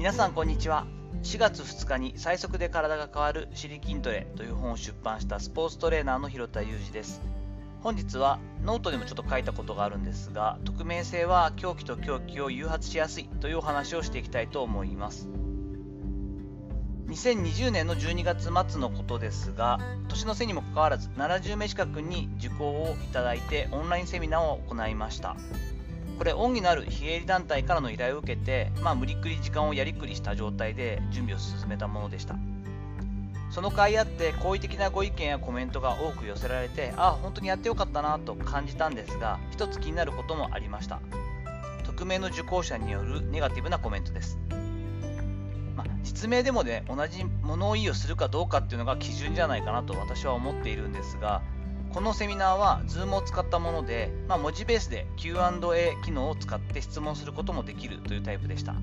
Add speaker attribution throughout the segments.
Speaker 1: 皆さんこんにちは。4月2日に最速で体が変わる尻筋トレという本を出版したスポーツトレーナーの広田裕二です。本日はノートでもちょっと書いたことがあるんですが匿名性は狂気と凶器を誘発しやすいというお話をしていきたいと思います。2020年の12月末のことですが年の瀬にもかかわらず70名近くに受講をいただいてオンラインセミナーを行いました。これ恩義のある非営利団体からの依頼を受けて、まあ、無理くり時間をやりくりした状態で準備を進めたものでした。その甲斐あって好意的なご意見やコメントが多く寄せられてああ本当にやってよかったなと感じたんですが一つ気になることもありました。匿名の受講者によるネガティブなコメントです。まあ、実名でもね同じ物言いをするかどうかっていうのが基準じゃないかなと私は思っているんですがこのセミナーは Zoom を使ったもので、まあ、文字ベースで Q&A 機能を使って質問することもできるというタイプでした。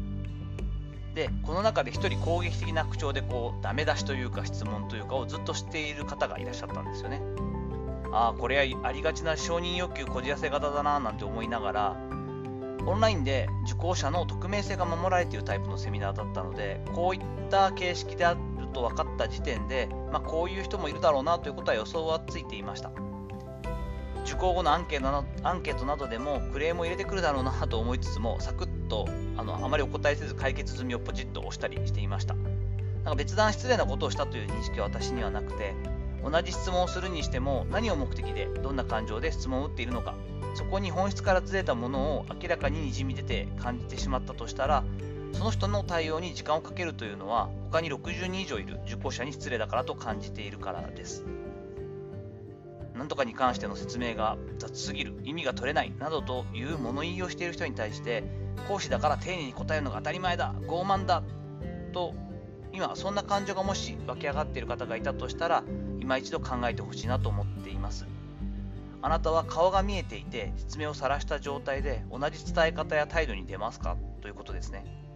Speaker 1: で、この中で1人攻撃的な口調でこうダメ出しというか質問というかをずっとしている方がいらっしゃったんですよね。ああ、これはありがちな承認欲求こじらせ型だななんて思いながら、オンラインで受講者の匿名性が守られているタイプのセミナーだったので、こういった形式であると分かった時点で、まあ、こういう人もいるだろうなということは予想はついていました。受講後のアンケートなアンケートなどでもクレームを入れてくるだろうなと思いつつもサクッとあのあまりお答えせず解決済みをポチッと押したりしていましたなんか別段失礼なことをしたという認識は私にはなくて同じ質問をするにしても何を目的でどんな感情で質問を打っているのかそこに本質からずれたものを明らかににじみ出て感じてしまったとしたらその人の対応に時間をかけるというのは他に60人以上いる受講者に失礼だからと感じているからです。なんとかに関しての説明が雑すぎる、意味が取れないなどという物言いをしている人に対して、講師だから丁寧に答えるのが当たり前だ、傲慢だと、今、そんな感情がもし湧き上がっている方がいたとしたら、今一度考えてほしいなと思っています。あなたは顔が見えていて、説明を晒した状態で同じ伝え方や態度に出ますか？ということですね。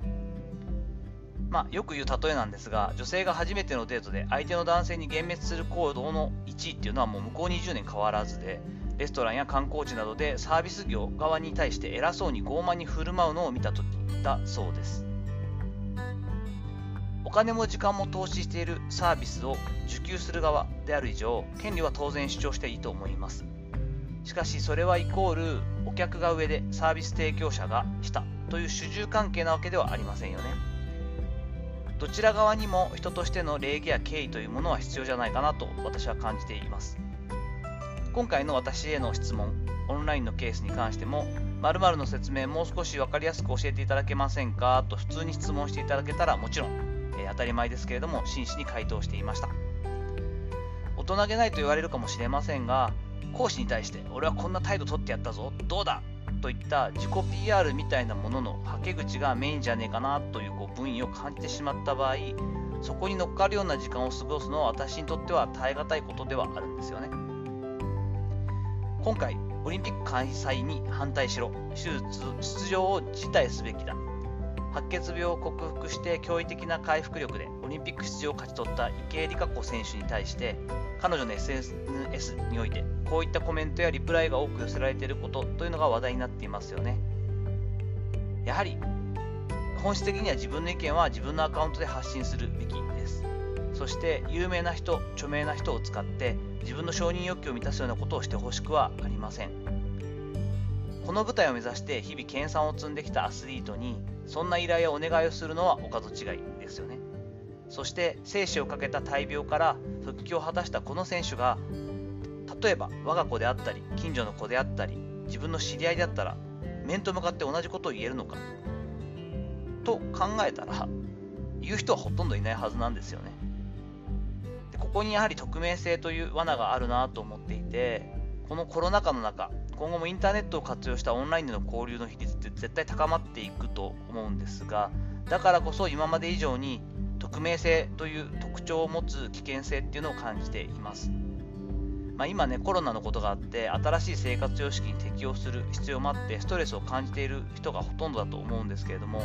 Speaker 1: まあ、よく言う例えなんですが、女性が初めてのデートで相手の男性に幻滅する行動の1位っていうのはもう向こう20年変わらずで、レストランや観光地などでサービス業側に対して偉そうに傲慢に振る舞うのを見た時だそうです。お金も時間も投資しているサービスを受給する側である以上、権利は当然主張していいと思います。しかしそれはイコールお客が上でサービス提供者が下という主従関係なわけではありませんよね。どちら側にも人としての礼儀や敬意というものは必要じゃないかなと私は感じています。今回の私への質問オンラインのケースに関しても〇〇の説明もう少し分かりやすく教えていただけませんかと普通に質問していただけたらもちろん、えー、当たり前ですけれども真摯に回答していました。大人げないと言われるかもしれませんが講師に対して俺はこんな態度取ってやったぞどうだといった自己 PR みたいなもののはけ口がメインじゃねえかなというこう分野を感じてしまった場合そこに乗っかるような時間を過ごすのは私にとっては耐え難いことではあるんですよね。今回オリンピック開催に反対しろ。手術出場を辞退すべきだ。白血病を克服して驚異的な回復力でオリンピック出場を勝ち取った池江璃花子選手に対して彼女の SNS においてこういったコメントやリプライが多く寄せられていることというのが話題になっていますよね。やはり本質的には自分の意見は自分のアカウントで発信するべきです。そして有名な人著名な人を使って自分の承認欲求を満たすようなことをしてほしくはありません。この舞台を目指して日々研鑽を積んできたアスリートにそんな依頼やお願いをするのはお門違いですよね。そして生死をかけた大病から復帰を果たしたこの選手が例えば我が子であったり近所の子であったり自分の知り合いであったら面と向かって同じことを言えるのかと考えたら言う人はほとんどいないはずなんですよね。でここにやはり匿名性という罠があるなと思っていてこのコロナ禍の中今後もインターネットを活用したオンラインでの交流の比率って絶対高まっていくと思うんですがだからこそ今まで以上に匿名性という特徴を持つ危険性っていうのを感じています。まあ、今ね、コロナのことがあって、新しい生活様式に適応する必要もあって、ストレスを感じている人がほとんどだと思うんですけれども、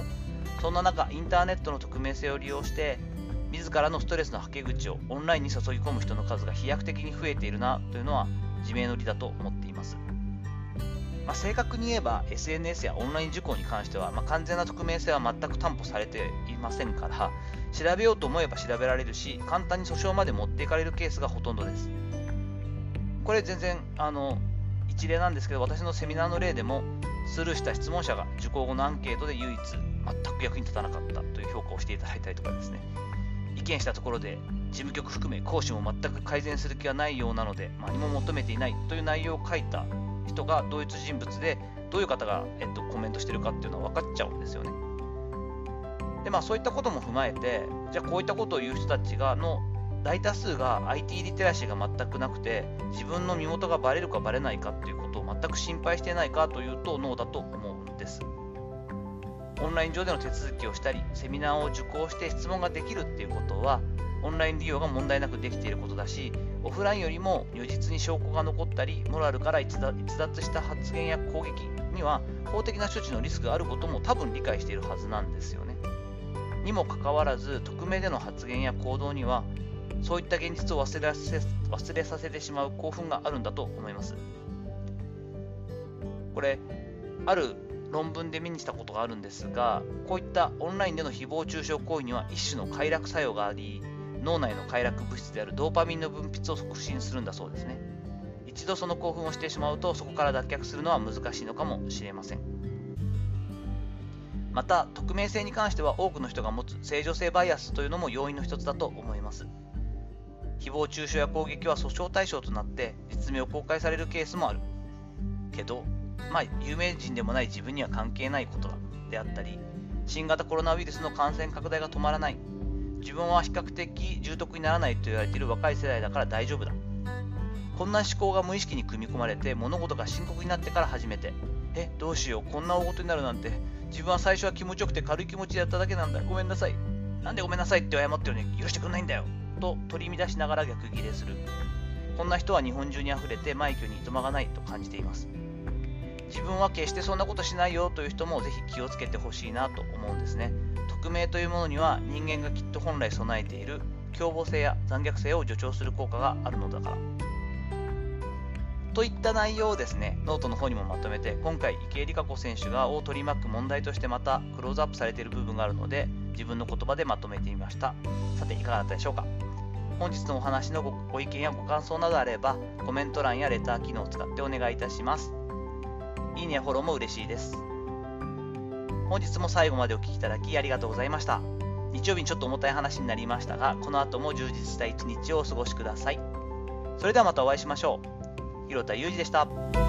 Speaker 1: そんな中、インターネットの匿名性を利用して、自らのストレスのはけ口をオンラインに注ぎ込む人の数が飛躍的に増えているなというのは自明の理だと思っています。まあ、正確に言えば SNS やオンライン受講に関しては、まあ、完全な匿名性は全く担保されていませんから調べようと思えば調べられるし簡単に訴訟まで持っていかれるケースがほとんどです。これ全然あの一例なんですけど私のセミナーの例でもスルーした質問者が受講後のアンケートで唯一全く役に立たなかったという評価をしていただいたりとかですね。意見したところで事務局含め講師も全く改善する気はないようなので何も求めていないという内容を書いた人が同一人物でどういう方が、えっと、コメントしてるかっていうのは分かっちゃうんですよね。でまあそういったことも踏まえてじゃあこういったことを言う人たちがの大多数が IT リテラシーが全くなくて自分の身元がバレるかバレないかっていうことを全く心配してないかというとノーだと思うんです。オンライン上での手続きをしたりセミナーを受講して質問ができるっていうことはオンライン利用が問題なくできていることだしオフラインよりも如実に証拠が残ったりモラルから逸脱した発言や攻撃には法的な処置のリスクがあることも多分理解しているはずなんですよね。にもかかわらず匿名での発言や行動にはそういった現実を忘れせ忘れさせてしまう興奮があるんだと思います。これある論文で目にしたことがあるんですがこういったオンラインでの誹謗中傷行為には一種の快楽作用があり脳内の快楽物質であるドーパミンの分泌を促進するんだそうですね。一度その興奮をしてしまうとそこから脱却するのは難しいのかもしれません。また匿名性に関しては多くの人が持つ正常性バイアスというのも要因の一つだと思います。誹謗中傷や攻撃は訴訟対象となって実名を公開されるケースもある。けどまあ有名人でもない自分には関係ないことだであったり新型コロナウイルスの感染拡大が止まらない。自分は比較的重篤にならないと言われている若い世代だから大丈夫だ。こんな思考が無意識に組み込まれて物事が深刻になってから初めて。えどうしよう。こんな大事になるなんて。自分は最初は気持ちよくて軽い気持ちでやっただけなんだ。ごめんなさい。なんでごめんなさいって謝ってるのに許してくんないんだよ。と取り乱しながら逆ギレする。こんな人は日本中に溢れて枚挙にいとまがないと感じています。自分は決してそんなことしないよという人もぜひ気をつけてほしいなと思うんですね。匿名というものには人間がきっと本来備えている凶暴性や残虐性を助長する効果があるのだから。といった内容をですねノートの方にもまとめて今回池江璃花子選手がを取り巻く問題としてまたクローズアップされている部分があるので自分の言葉でまとめてみました。さていかがだったでしょうか？本日のお話のご意見やご感想などあればコメント欄やレター機能を使ってお願いいたします。いいねやフォローも嬉しいです。本日も最後までお聴きいただきありがとうございました。日曜日にちょっと重たい話になりましたがこの後も充実した一日をお過ごしください。それではまたお会いしましょう。広田裕二でした。